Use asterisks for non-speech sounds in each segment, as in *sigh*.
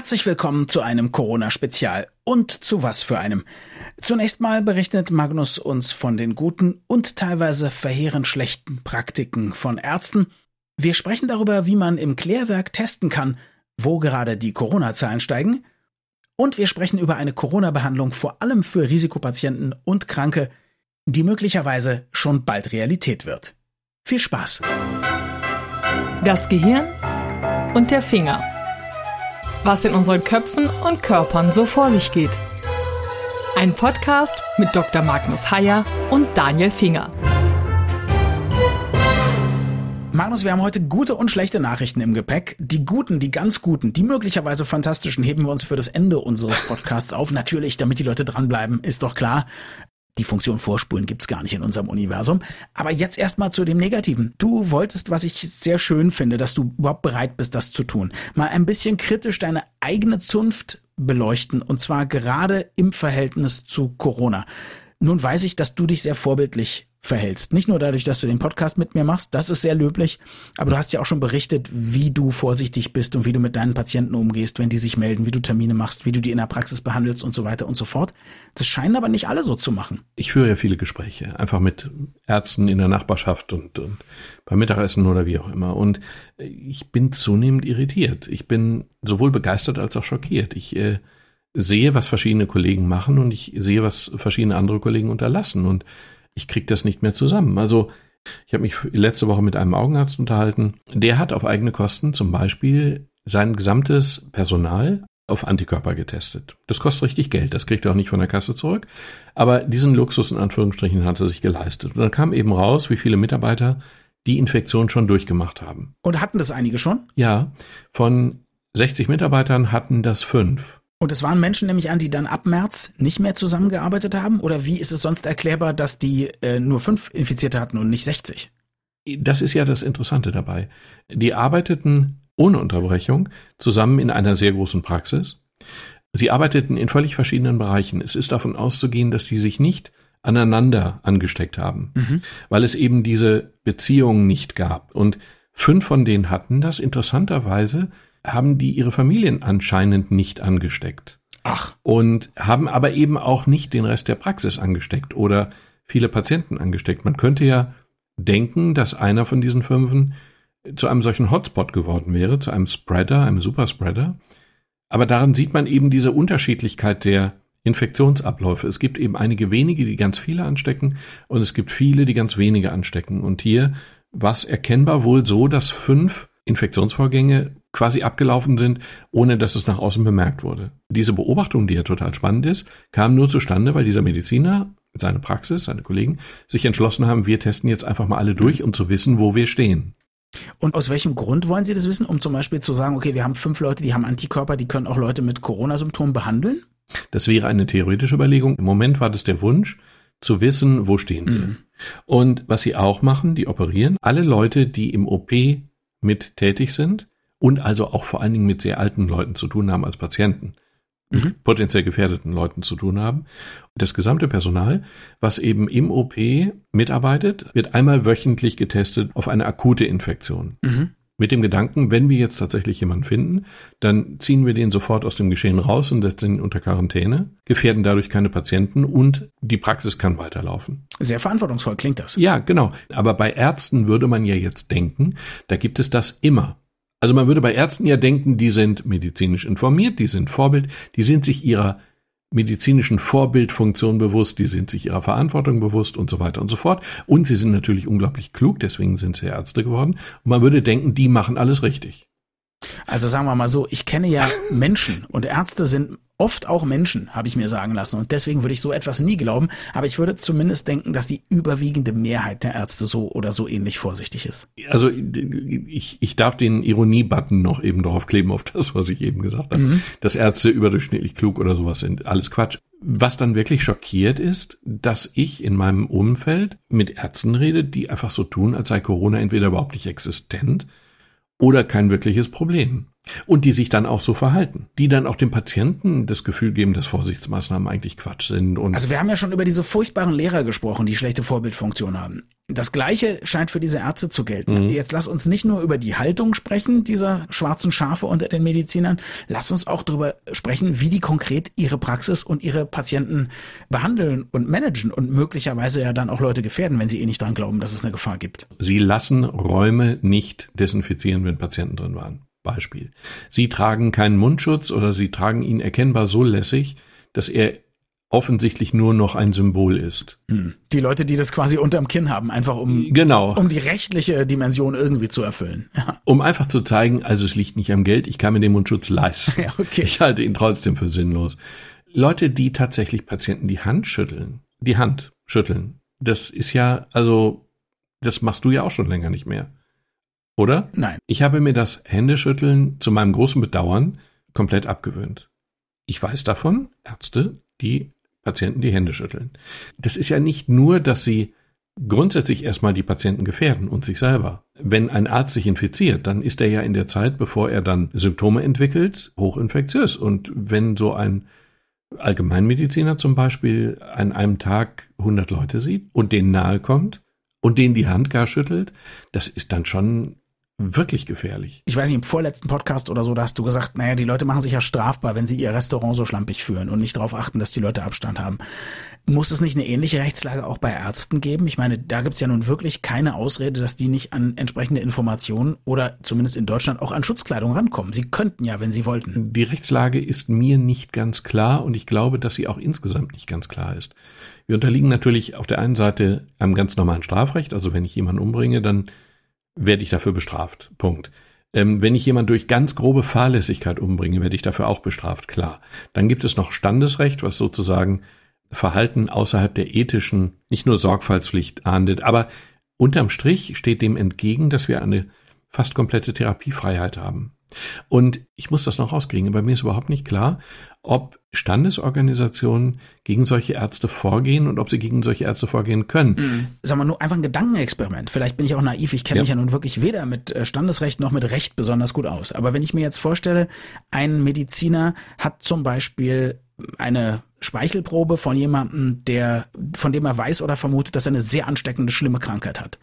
Herzlich willkommen zu einem Corona-Spezial und zu was für einem. Zunächst mal berichtet Magnus uns von den guten und teilweise verheerend schlechten Praktiken von Ärzten. Wir sprechen darüber, wie man im Klärwerk testen kann, wo gerade die Corona-Zahlen steigen. Und wir sprechen über eine Corona-Behandlung vor allem für Risikopatienten und Kranke, die möglicherweise schon bald Realität wird. Viel Spaß! Das Gehirn und der Finger. Was in unseren Köpfen und Körpern so vor sich geht. Ein Podcast mit Dr. Magnus Heyer und Daniel Finger. Magnus, wir haben heute gute und schlechte Nachrichten im Gepäck. Die guten, die ganz guten, die möglicherweise fantastischen heben wir uns für das Ende unseres Podcasts auf. Natürlich, damit die Leute dranbleiben, ist doch klar. Die Funktion Vorspulen gibt's gar nicht in unserem Universum. Aber jetzt erstmal zu dem Negativen. Du wolltest, was ich sehr schön finde, dass du überhaupt bereit bist, das zu tun. Mal ein bisschen kritisch deine eigene Zunft beleuchten und zwar gerade im Verhältnis zu Corona. Nun weiß ich, dass du dich sehr vorbildlich verhältst. Nicht nur dadurch, dass du den Podcast mit mir machst, das ist sehr löblich, aber du hast ja auch schon berichtet, wie du vorsichtig bist und wie du mit deinen Patienten umgehst, wenn die sich melden, wie du Termine machst, wie du die in der Praxis behandelst und so weiter und so fort. Das scheinen aber nicht alle so zu machen. Ich führe ja viele Gespräche, einfach mit Ärzten in der Nachbarschaft und, und beim Mittagessen oder wie auch immer. Und ich bin zunehmend irritiert. Ich bin sowohl begeistert als auch schockiert. Ich äh, sehe, was verschiedene Kollegen machen und ich sehe, was verschiedene andere Kollegen unterlassen. Und ich krieg das nicht mehr zusammen. Also ich habe mich letzte Woche mit einem Augenarzt unterhalten. Der hat auf eigene Kosten zum Beispiel sein gesamtes Personal auf Antikörper getestet. Das kostet richtig Geld, das kriegt er auch nicht von der Kasse zurück. Aber diesen Luxus in Anführungsstrichen hat er sich geleistet. Und dann kam eben raus, wie viele Mitarbeiter die Infektion schon durchgemacht haben. Und hatten das einige schon? Ja, von 60 Mitarbeitern hatten das fünf. Und es waren Menschen nämlich an, die dann ab März nicht mehr zusammengearbeitet haben? Oder wie ist es sonst erklärbar, dass die äh, nur fünf Infizierte hatten und nicht 60? Das ist ja das Interessante dabei. Die arbeiteten ohne Unterbrechung zusammen in einer sehr großen Praxis. Sie arbeiteten in völlig verschiedenen Bereichen. Es ist davon auszugehen, dass die sich nicht aneinander angesteckt haben, mhm. weil es eben diese Beziehungen nicht gab. Und fünf von denen hatten das interessanterweise haben die ihre Familien anscheinend nicht angesteckt. Ach. Und haben aber eben auch nicht den Rest der Praxis angesteckt oder viele Patienten angesteckt. Man könnte ja denken, dass einer von diesen Fünfen zu einem solchen Hotspot geworden wäre, zu einem Spreader, einem Superspreader. Aber daran sieht man eben diese Unterschiedlichkeit der Infektionsabläufe. Es gibt eben einige wenige, die ganz viele anstecken und es gibt viele, die ganz wenige anstecken. Und hier war es erkennbar wohl so, dass fünf Infektionsvorgänge quasi abgelaufen sind, ohne dass es nach außen bemerkt wurde. Diese Beobachtung, die ja total spannend ist, kam nur zustande, weil dieser Mediziner, seine Praxis, seine Kollegen sich entschlossen haben, wir testen jetzt einfach mal alle durch, um zu wissen, wo wir stehen. Und aus welchem Grund wollen Sie das wissen? Um zum Beispiel zu sagen, okay, wir haben fünf Leute, die haben Antikörper, die können auch Leute mit Corona-Symptomen behandeln? Das wäre eine theoretische Überlegung. Im Moment war das der Wunsch, zu wissen, wo stehen wir. Mhm. Und was sie auch machen, die operieren alle Leute, die im OP mit tätig sind und also auch vor allen Dingen mit sehr alten Leuten zu tun haben als Patienten. Mhm. potenziell gefährdeten Leuten zu tun haben. Das gesamte Personal, was eben im OP mitarbeitet, wird einmal wöchentlich getestet auf eine akute Infektion. Mhm. Mit dem Gedanken, wenn wir jetzt tatsächlich jemanden finden, dann ziehen wir den sofort aus dem Geschehen raus und setzen ihn unter Quarantäne, gefährden dadurch keine Patienten und die Praxis kann weiterlaufen. Sehr verantwortungsvoll klingt das. Ja, genau. Aber bei Ärzten würde man ja jetzt denken, da gibt es das immer. Also man würde bei Ärzten ja denken, die sind medizinisch informiert, die sind Vorbild, die sind sich ihrer medizinischen Vorbildfunktion bewusst, die sind sich ihrer Verantwortung bewusst und so weiter und so fort. Und sie sind natürlich unglaublich klug, deswegen sind sie Ärzte geworden. Und man würde denken, die machen alles richtig. Also sagen wir mal so, ich kenne ja *laughs* Menschen und Ärzte sind oft auch Menschen, habe ich mir sagen lassen. Und deswegen würde ich so etwas nie glauben. Aber ich würde zumindest denken, dass die überwiegende Mehrheit der Ärzte so oder so ähnlich vorsichtig ist. Also ich, ich darf den Ironie-Button noch eben drauf kleben auf das, was ich eben gesagt habe. Mhm. Dass Ärzte überdurchschnittlich klug oder sowas sind. Alles Quatsch. Was dann wirklich schockiert ist, dass ich in meinem Umfeld mit Ärzten rede, die einfach so tun, als sei Corona entweder überhaupt nicht existent oder kein wirkliches Problem. Und die sich dann auch so verhalten. Die dann auch dem Patienten das Gefühl geben, dass Vorsichtsmaßnahmen eigentlich Quatsch sind. Und also wir haben ja schon über diese furchtbaren Lehrer gesprochen, die schlechte Vorbildfunktion haben. Das Gleiche scheint für diese Ärzte zu gelten. Mhm. Jetzt lass uns nicht nur über die Haltung sprechen, dieser schwarzen Schafe unter den Medizinern. Lass uns auch darüber sprechen, wie die konkret ihre Praxis und ihre Patienten behandeln und managen und möglicherweise ja dann auch Leute gefährden, wenn sie eh nicht dran glauben, dass es eine Gefahr gibt. Sie lassen Räume nicht desinfizieren, wenn Patienten drin waren. Beispiel. Sie tragen keinen Mundschutz oder sie tragen ihn erkennbar so lässig, dass er offensichtlich nur noch ein Symbol ist. Hm. Die Leute, die das quasi unterm Kinn haben, einfach um, genau. um die rechtliche Dimension irgendwie zu erfüllen. Ja. Um einfach zu zeigen, also es liegt nicht am Geld, ich kann mir den Mundschutz leisten. *laughs* Ja, okay. Ich halte ihn trotzdem für sinnlos. Leute, die tatsächlich Patienten die Hand schütteln, die Hand schütteln, das ist ja, also, das machst du ja auch schon länger nicht mehr. Oder? Nein. Ich habe mir das Händeschütteln zu meinem großen Bedauern komplett abgewöhnt. Ich weiß davon, Ärzte, die Patienten die Hände schütteln. Das ist ja nicht nur, dass sie grundsätzlich erstmal die Patienten gefährden und sich selber. Wenn ein Arzt sich infiziert, dann ist er ja in der Zeit, bevor er dann Symptome entwickelt, hochinfektiös. Und wenn so ein Allgemeinmediziner zum Beispiel an einem Tag 100 Leute sieht und denen nahe kommt und denen die Hand gar schüttelt, das ist dann schon wirklich gefährlich. Ich weiß nicht, im vorletzten Podcast oder so, da hast du gesagt, naja, die Leute machen sich ja strafbar, wenn sie ihr Restaurant so schlampig führen und nicht darauf achten, dass die Leute Abstand haben. Muss es nicht eine ähnliche Rechtslage auch bei Ärzten geben? Ich meine, da gibt's ja nun wirklich keine Ausrede, dass die nicht an entsprechende Informationen oder zumindest in Deutschland auch an Schutzkleidung rankommen. Sie könnten ja, wenn sie wollten. Die Rechtslage ist mir nicht ganz klar und ich glaube, dass sie auch insgesamt nicht ganz klar ist. Wir unterliegen natürlich auf der einen Seite einem ganz normalen Strafrecht, also wenn ich jemanden umbringe, dann werde ich dafür bestraft. Punkt. Ähm, wenn ich jemanden durch ganz grobe Fahrlässigkeit umbringe, werde ich dafür auch bestraft, klar. Dann gibt es noch Standesrecht, was sozusagen Verhalten außerhalb der ethischen, nicht nur Sorgfaltspflicht ahndet, aber unterm Strich steht dem entgegen, dass wir eine fast komplette Therapiefreiheit haben. Und ich muss das noch rauskriegen. Bei mir ist überhaupt nicht klar, ob Standesorganisationen gegen solche Ärzte vorgehen und ob sie gegen solche Ärzte vorgehen können. Mhm. Sagen wir nur einfach ein Gedankenexperiment. Vielleicht bin ich auch naiv. Ich kenne ja. mich ja nun wirklich weder mit äh, Standesrecht noch mit Recht besonders gut aus. Aber wenn ich mir jetzt vorstelle, ein Mediziner hat zum Beispiel eine Speichelprobe von jemandem, der, von dem er weiß oder vermutet, dass er eine sehr ansteckende, schlimme Krankheit hat.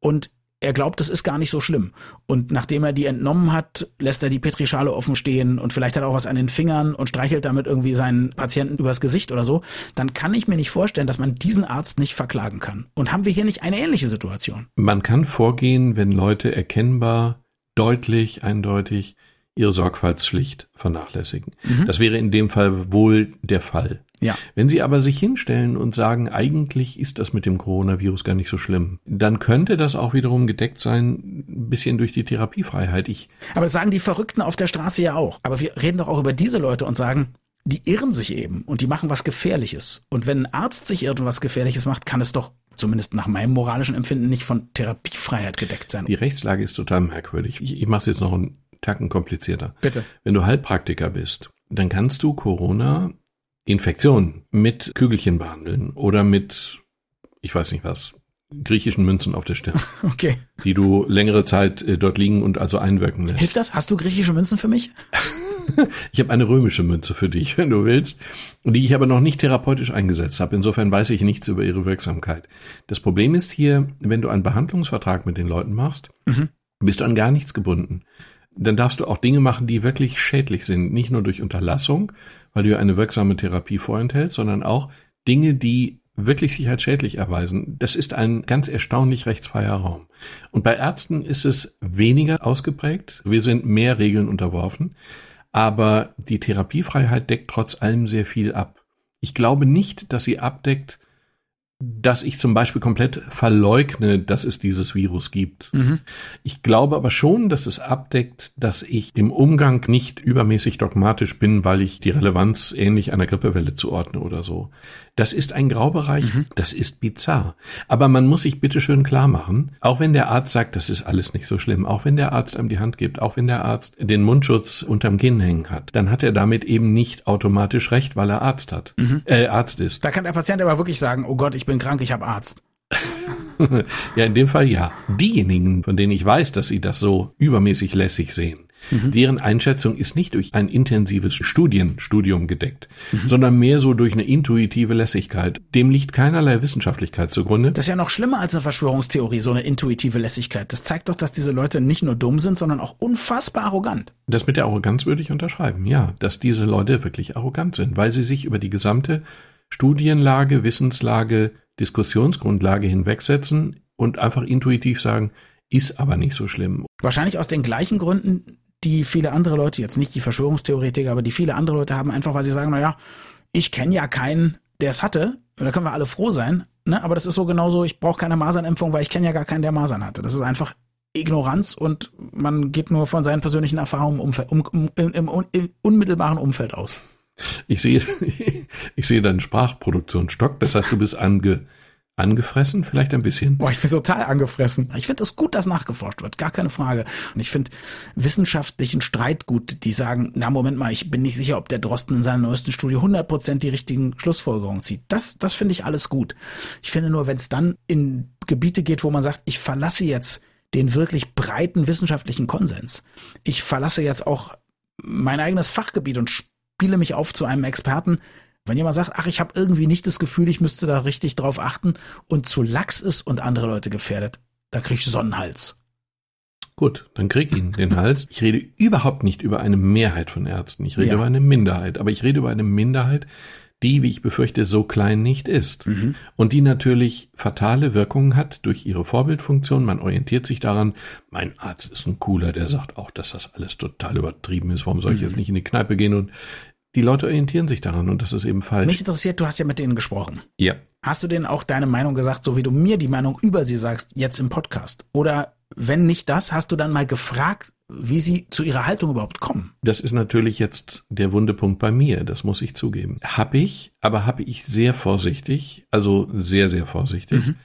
Und er glaubt, es ist gar nicht so schlimm. Und nachdem er die entnommen hat, lässt er die Petrischale offen stehen und vielleicht hat er auch was an den Fingern und streichelt damit irgendwie seinen Patienten übers Gesicht oder so, dann kann ich mir nicht vorstellen, dass man diesen Arzt nicht verklagen kann. Und haben wir hier nicht eine ähnliche Situation? Man kann vorgehen, wenn Leute erkennbar, deutlich, eindeutig ihre Sorgfaltspflicht vernachlässigen. Mhm. Das wäre in dem Fall wohl der Fall. Ja. Wenn Sie aber sich hinstellen und sagen, eigentlich ist das mit dem Coronavirus gar nicht so schlimm, dann könnte das auch wiederum gedeckt sein, ein bisschen durch die Therapiefreiheit. Ich aber das sagen die Verrückten auf der Straße ja auch. Aber wir reden doch auch über diese Leute und sagen, die irren sich eben und die machen was Gefährliches. Und wenn ein Arzt sich irgendwas Gefährliches macht, kann es doch zumindest nach meinem moralischen Empfinden nicht von Therapiefreiheit gedeckt sein. Die Rechtslage ist total merkwürdig. Ich, ich mache es jetzt noch einen Tacken komplizierter. Bitte. Wenn du Heilpraktiker bist, dann kannst du Corona Infektion mit Kügelchen behandeln oder mit, ich weiß nicht was, griechischen Münzen auf der Stirn. *laughs* Okay. Die du längere Zeit äh, dort liegen und also einwirken lässt. Hilft das? Hast du griechische Münzen für mich? *laughs* ich habe eine römische Münze für dich, wenn du willst, die ich aber noch nicht therapeutisch eingesetzt habe. Insofern weiß ich nichts über ihre Wirksamkeit. Das Problem ist hier, wenn du einen Behandlungsvertrag mit den Leuten machst, mhm. bist du an gar nichts gebunden. Dann darfst du auch Dinge machen, die wirklich schädlich sind. Nicht nur durch Unterlassung, weil du eine wirksame Therapie vorenthältst, sondern auch Dinge, die wirklich sich als schädlich erweisen. Das ist ein ganz erstaunlich rechtsfreier Raum. Und bei Ärzten ist es weniger ausgeprägt. Wir sind mehr Regeln unterworfen. Aber die Therapiefreiheit deckt trotz allem sehr viel ab. Ich glaube nicht, dass sie abdeckt, dass ich zum Beispiel komplett verleugne, dass es dieses Virus gibt. Mhm. Ich glaube aber schon, dass es abdeckt, dass ich im Umgang nicht übermäßig dogmatisch bin, weil ich die Relevanz ähnlich einer Grippewelle zuordne oder so. Das ist ein Graubereich, mhm. das ist bizarr. Aber man muss sich bitte schön klar machen, auch wenn der Arzt sagt, das ist alles nicht so schlimm, auch wenn der Arzt einem die Hand gibt, auch wenn der Arzt den Mundschutz unterm Kinn hängen hat, dann hat er damit eben nicht automatisch recht, weil er Arzt hat, mhm. äh, Arzt ist. Da kann der Patient aber wirklich sagen, oh Gott, ich bin krank, ich habe Arzt. *laughs* ja, in dem Fall ja. Diejenigen, von denen ich weiß, dass sie das so übermäßig lässig sehen, Mhm. Deren Einschätzung ist nicht durch ein intensives Studienstudium gedeckt, mhm. sondern mehr so durch eine intuitive Lässigkeit. Dem liegt keinerlei Wissenschaftlichkeit zugrunde. Das ist ja noch schlimmer als eine Verschwörungstheorie, so eine intuitive Lässigkeit. Das zeigt doch, dass diese Leute nicht nur dumm sind, sondern auch unfassbar arrogant. Das mit der Arroganz würde ich unterschreiben, ja, dass diese Leute wirklich arrogant sind, weil sie sich über die gesamte Studienlage, Wissenslage, Diskussionsgrundlage hinwegsetzen und einfach intuitiv sagen, ist aber nicht so schlimm. Wahrscheinlich aus den gleichen Gründen, die viele andere Leute, jetzt nicht die Verschwörungstheoretiker, aber die viele andere Leute haben, einfach weil sie sagen, naja, ich kenne ja keinen, der es hatte, da können wir alle froh sein, ne? aber das ist so genauso, ich brauche keine Masernimpfung, weil ich kenne ja gar keinen, der Masern hatte. Das ist einfach Ignoranz und man geht nur von seinen persönlichen Erfahrungen im, Umfeld, um, um, im, im, im unmittelbaren Umfeld aus. Ich sehe, *laughs* ich sehe deinen Sprachproduktion stockt. Das heißt, du bist ange, Angefressen vielleicht ein bisschen? Boah, ich bin total angefressen. Ich finde es gut, dass nachgeforscht wird, gar keine Frage. Und ich finde wissenschaftlichen Streit gut, die sagen, na Moment mal, ich bin nicht sicher, ob der Drosten in seiner neuesten Studie 100% die richtigen Schlussfolgerungen zieht. Das, das finde ich alles gut. Ich finde nur, wenn es dann in Gebiete geht, wo man sagt, ich verlasse jetzt den wirklich breiten wissenschaftlichen Konsens. Ich verlasse jetzt auch mein eigenes Fachgebiet und spiele mich auf zu einem Experten, wenn jemand sagt, ach, ich habe irgendwie nicht das Gefühl, ich müsste da richtig drauf achten und zu lax ist und andere Leute gefährdet, da krieg ich Sonnenhals. Gut, dann krieg ihn den Hals. Ich rede überhaupt nicht über eine Mehrheit von Ärzten. Ich rede ja. über eine Minderheit. Aber ich rede über eine Minderheit, die, wie ich befürchte, so klein nicht ist. Mhm. Und die natürlich fatale Wirkungen hat durch ihre Vorbildfunktion. Man orientiert sich daran, mein Arzt ist ein cooler, der sagt auch, dass das alles total übertrieben ist. Warum soll ich mhm. jetzt nicht in die Kneipe gehen und die Leute orientieren sich daran und das ist eben falsch. Mich interessiert, du hast ja mit denen gesprochen. Ja. Hast du denen auch deine Meinung gesagt, so wie du mir die Meinung über sie sagst, jetzt im Podcast? Oder wenn nicht das, hast du dann mal gefragt, wie sie zu ihrer Haltung überhaupt kommen? Das ist natürlich jetzt der Wundepunkt bei mir, das muss ich zugeben. Hab ich, aber habe ich sehr vorsichtig, also sehr, sehr vorsichtig. Mhm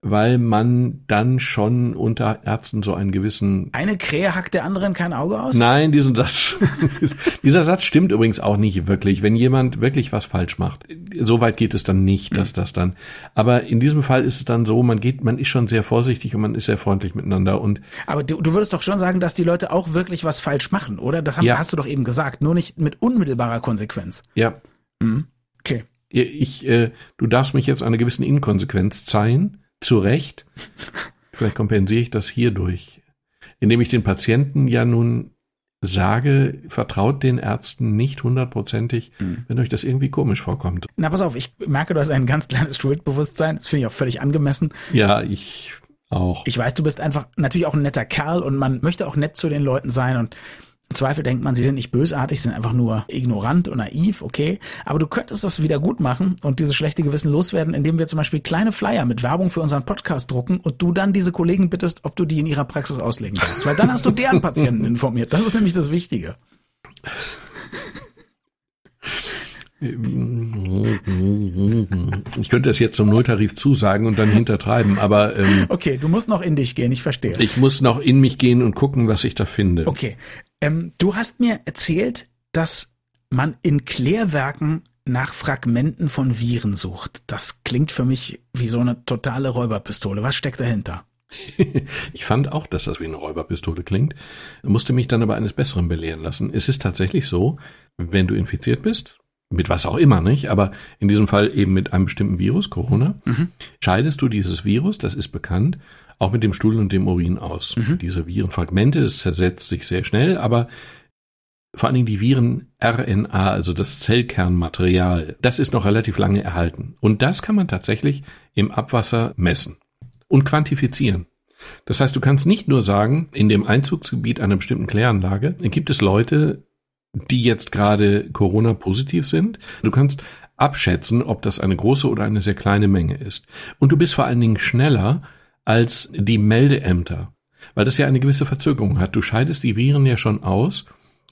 weil man dann schon unter Ärzten so einen gewissen. Eine Krähe hackt der anderen kein Auge aus? Nein, diesen Satz. *laughs* dieser Satz stimmt übrigens auch nicht wirklich. Wenn jemand wirklich was falsch macht, so weit geht es dann nicht, dass das dann. Aber in diesem Fall ist es dann so, man geht, man ist schon sehr vorsichtig und man ist sehr freundlich miteinander und. Aber du, du würdest doch schon sagen, dass die Leute auch wirklich was falsch machen, oder? Das haben, ja. hast du doch eben gesagt, nur nicht mit unmittelbarer Konsequenz. Ja. Mhm. Okay. Ich, äh, du darfst mich jetzt einer gewissen Inkonsequenz zeigen zu Recht. Vielleicht kompensiere ich das hierdurch, indem ich den Patienten ja nun sage, vertraut den Ärzten nicht hundertprozentig, mhm. wenn euch das irgendwie komisch vorkommt. Na, pass auf, ich merke, du hast ein ganz kleines Schuldbewusstsein. Das finde ich auch völlig angemessen. Ja, ich auch. Ich weiß, du bist einfach natürlich auch ein netter Kerl und man möchte auch nett zu den Leuten sein und im Zweifel denkt man, sie sind nicht bösartig, sie sind einfach nur ignorant und naiv, okay. Aber du könntest das wieder gut machen und dieses schlechte Gewissen loswerden, indem wir zum Beispiel kleine Flyer mit Werbung für unseren Podcast drucken und du dann diese Kollegen bittest, ob du die in ihrer Praxis auslegen kannst. Weil dann hast du deren Patienten informiert. Das ist nämlich das Wichtige. Ich könnte das jetzt zum Nulltarif zusagen und dann hintertreiben, aber ähm, okay, du musst noch in dich gehen. Ich verstehe. Ich muss noch in mich gehen und gucken, was ich da finde. Okay, ähm, du hast mir erzählt, dass man in Klärwerken nach Fragmenten von Viren sucht. Das klingt für mich wie so eine totale Räuberpistole. Was steckt dahinter? *laughs* ich fand auch, dass das wie eine Räuberpistole klingt, musste mich dann aber eines Besseren belehren lassen. Es ist tatsächlich so, wenn du infiziert bist, mit was auch immer, nicht? Aber in diesem Fall eben mit einem bestimmten Virus, Corona, mhm. scheidest du dieses Virus, das ist bekannt, auch mit dem Stuhl und dem Urin aus. Mhm. Diese Virenfragmente, das zersetzt sich sehr schnell, aber vor allen Dingen die Viren RNA, also das Zellkernmaterial, das ist noch relativ lange erhalten. Und das kann man tatsächlich im Abwasser messen und quantifizieren. Das heißt, du kannst nicht nur sagen, in dem Einzugsgebiet einer bestimmten Kläranlage gibt es Leute, die jetzt gerade Corona-positiv sind. Du kannst abschätzen, ob das eine große oder eine sehr kleine Menge ist. Und du bist vor allen Dingen schneller als die Meldeämter, weil das ja eine gewisse Verzögerung hat. Du scheidest die Viren ja schon aus,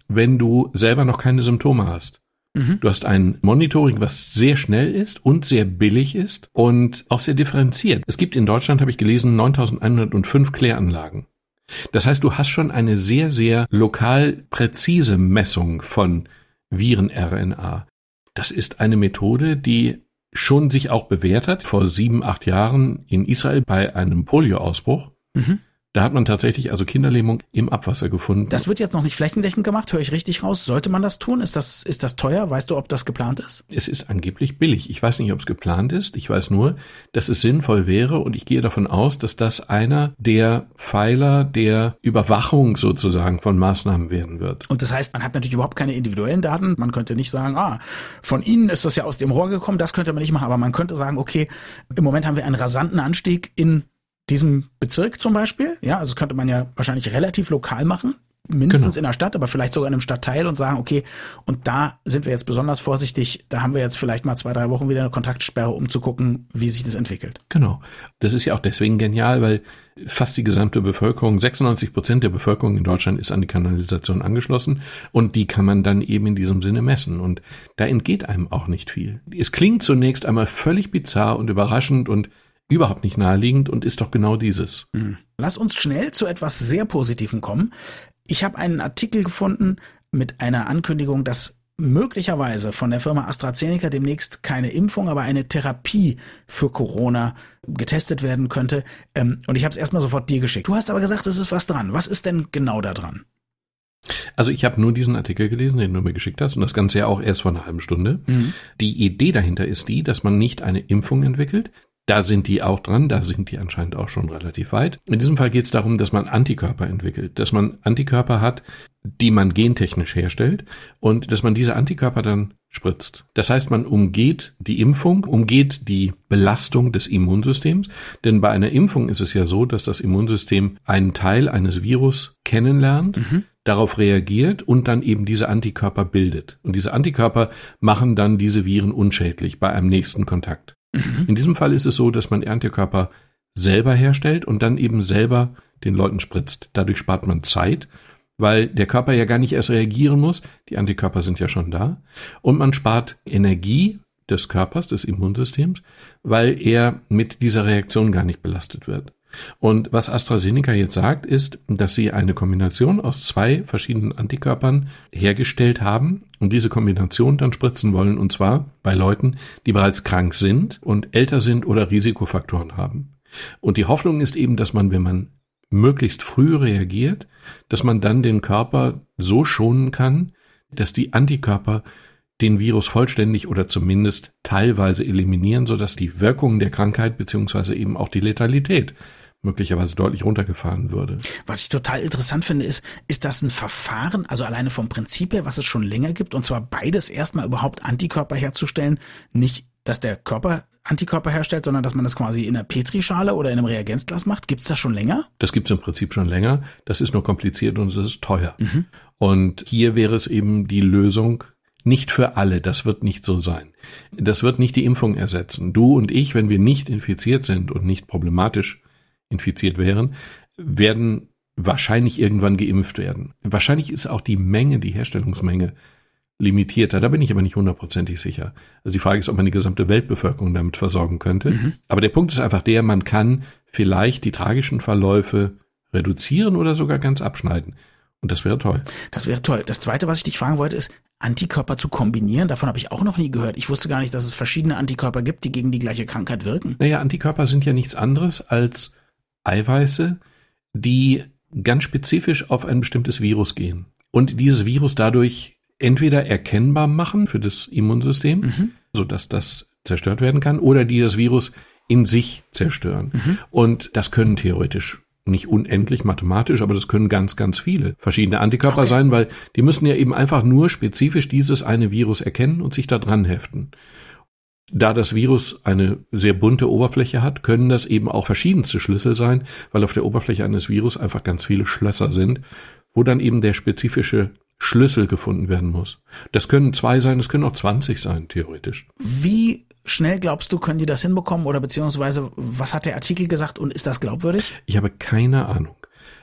wenn du selber noch keine Symptome hast. Mhm. Du hast ein Monitoring, was sehr schnell ist und sehr billig ist und auch sehr differenziert. Es gibt in Deutschland, habe ich gelesen, 9105 Kläranlagen. Das heißt, du hast schon eine sehr, sehr lokal präzise Messung von Viren-RNA. Das ist eine Methode, die schon sich auch bewährt hat. Vor sieben, acht Jahren in Israel bei einem Polioausbruch. Mhm. Da hat man tatsächlich also Kinderlähmung im Abwasser gefunden. Das wird jetzt noch nicht flächendeckend gemacht, höre ich richtig raus. Sollte man das tun? Ist das, ist das teuer? Weißt du, ob das geplant ist? Es ist angeblich billig. Ich weiß nicht, ob es geplant ist. Ich weiß nur, dass es sinnvoll wäre und ich gehe davon aus, dass das einer der Pfeiler der Überwachung sozusagen von Maßnahmen werden wird. Und das heißt, man hat natürlich überhaupt keine individuellen Daten. Man könnte nicht sagen, ah, von Ihnen ist das ja aus dem Rohr gekommen, das könnte man nicht machen, aber man könnte sagen, okay, im Moment haben wir einen rasanten Anstieg in diesem Bezirk zum Beispiel. Ja, also könnte man ja wahrscheinlich relativ lokal machen mindestens genau. in der Stadt, aber vielleicht sogar in einem Stadtteil und sagen, okay, und da sind wir jetzt besonders vorsichtig, da haben wir jetzt vielleicht mal zwei, drei Wochen wieder eine Kontaktsperre, um zu gucken, wie sich das entwickelt. Genau. Das ist ja auch deswegen genial, weil fast die gesamte Bevölkerung, 96 Prozent der Bevölkerung in Deutschland ist an die Kanalisation angeschlossen und die kann man dann eben in diesem Sinne messen und da entgeht einem auch nicht viel. Es klingt zunächst einmal völlig bizarr und überraschend und überhaupt nicht naheliegend und ist doch genau dieses. Hm. Lass uns schnell zu etwas sehr Positivem kommen. Ich habe einen Artikel gefunden mit einer Ankündigung, dass möglicherweise von der Firma AstraZeneca demnächst keine Impfung, aber eine Therapie für Corona getestet werden könnte. Ähm, und ich habe es erstmal sofort dir geschickt. Du hast aber gesagt, es ist was dran. Was ist denn genau da dran? Also ich habe nur diesen Artikel gelesen, den du mir geschickt hast, und das Ganze ja auch erst vor einer halben Stunde. Mhm. Die Idee dahinter ist die, dass man nicht eine Impfung entwickelt, da sind die auch dran, da sind die anscheinend auch schon relativ weit. In diesem Fall geht es darum, dass man Antikörper entwickelt, dass man Antikörper hat, die man gentechnisch herstellt und dass man diese Antikörper dann spritzt. Das heißt, man umgeht die Impfung, umgeht die Belastung des Immunsystems, denn bei einer Impfung ist es ja so, dass das Immunsystem einen Teil eines Virus kennenlernt, mhm. darauf reagiert und dann eben diese Antikörper bildet. Und diese Antikörper machen dann diese Viren unschädlich bei einem nächsten Kontakt. In diesem Fall ist es so, dass man Antikörper selber herstellt und dann eben selber den Leuten spritzt. Dadurch spart man Zeit, weil der Körper ja gar nicht erst reagieren muss. Die Antikörper sind ja schon da. Und man spart Energie des Körpers, des Immunsystems, weil er mit dieser Reaktion gar nicht belastet wird. Und was AstraZeneca jetzt sagt, ist, dass sie eine Kombination aus zwei verschiedenen Antikörpern hergestellt haben und diese Kombination dann spritzen wollen, und zwar bei Leuten, die bereits krank sind und älter sind oder Risikofaktoren haben. Und die Hoffnung ist eben, dass man, wenn man möglichst früh reagiert, dass man dann den Körper so schonen kann, dass die Antikörper den Virus vollständig oder zumindest teilweise eliminieren, sodass die Wirkungen der Krankheit beziehungsweise eben auch die Letalität möglicherweise deutlich runtergefahren würde. Was ich total interessant finde, ist, ist das ein Verfahren, also alleine vom Prinzip her, was es schon länger gibt, und zwar beides erstmal überhaupt Antikörper herzustellen, nicht, dass der Körper Antikörper herstellt, sondern dass man das quasi in einer Petrischale oder in einem Reagenzglas macht. Gibt es das schon länger? Das gibt es im Prinzip schon länger. Das ist nur kompliziert und es ist teuer. Mhm. Und hier wäre es eben die Lösung, nicht für alle, das wird nicht so sein. Das wird nicht die Impfung ersetzen. Du und ich, wenn wir nicht infiziert sind und nicht problematisch infiziert wären, werden wahrscheinlich irgendwann geimpft werden. Wahrscheinlich ist auch die Menge, die Herstellungsmenge limitierter. Da bin ich aber nicht hundertprozentig sicher. Also die Frage ist, ob man die gesamte Weltbevölkerung damit versorgen könnte. Mhm. Aber der Punkt ist einfach der, man kann vielleicht die tragischen Verläufe reduzieren oder sogar ganz abschneiden. Und das wäre toll. Das wäre toll. Das Zweite, was ich dich fragen wollte, ist, Antikörper zu kombinieren. Davon habe ich auch noch nie gehört. Ich wusste gar nicht, dass es verschiedene Antikörper gibt, die gegen die gleiche Krankheit wirken. Naja, Antikörper sind ja nichts anderes als Eiweiße, die ganz spezifisch auf ein bestimmtes Virus gehen und dieses Virus dadurch entweder erkennbar machen für das Immunsystem, mhm. so dass das zerstört werden kann, oder die das Virus in sich zerstören. Mhm. Und das können theoretisch nicht unendlich mathematisch, aber das können ganz, ganz viele verschiedene Antikörper okay. sein, weil die müssen ja eben einfach nur spezifisch dieses eine Virus erkennen und sich da dran heften. Da das Virus eine sehr bunte Oberfläche hat, können das eben auch verschiedenste Schlüssel sein, weil auf der Oberfläche eines Virus einfach ganz viele Schlösser sind, wo dann eben der spezifische Schlüssel gefunden werden muss. Das können zwei sein, das können auch 20 sein, theoretisch. Wie schnell glaubst du, können die das hinbekommen oder beziehungsweise was hat der Artikel gesagt und ist das glaubwürdig? Ich habe keine Ahnung.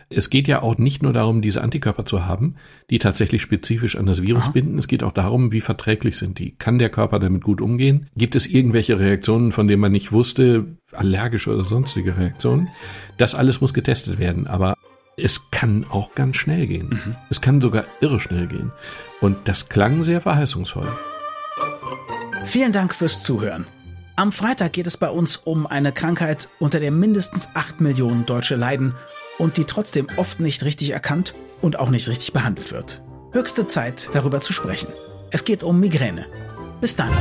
Es geht ja auch nicht nur darum, diese Antikörper zu haben, die tatsächlich spezifisch an das Virus Aha. binden. Es geht auch darum, wie verträglich sind die. Kann der Körper damit gut umgehen? Gibt es irgendwelche Reaktionen, von denen man nicht wusste, allergische oder sonstige Reaktionen? Das alles muss getestet werden. Aber es kann auch ganz schnell gehen. Mhm. Es kann sogar irre schnell gehen. Und das klang sehr verheißungsvoll. Vielen Dank fürs Zuhören. Am Freitag geht es bei uns um eine Krankheit, unter der mindestens acht Millionen Deutsche leiden und die trotzdem oft nicht richtig erkannt und auch nicht richtig behandelt wird. Höchste Zeit, darüber zu sprechen. Es geht um Migräne. Bis dann.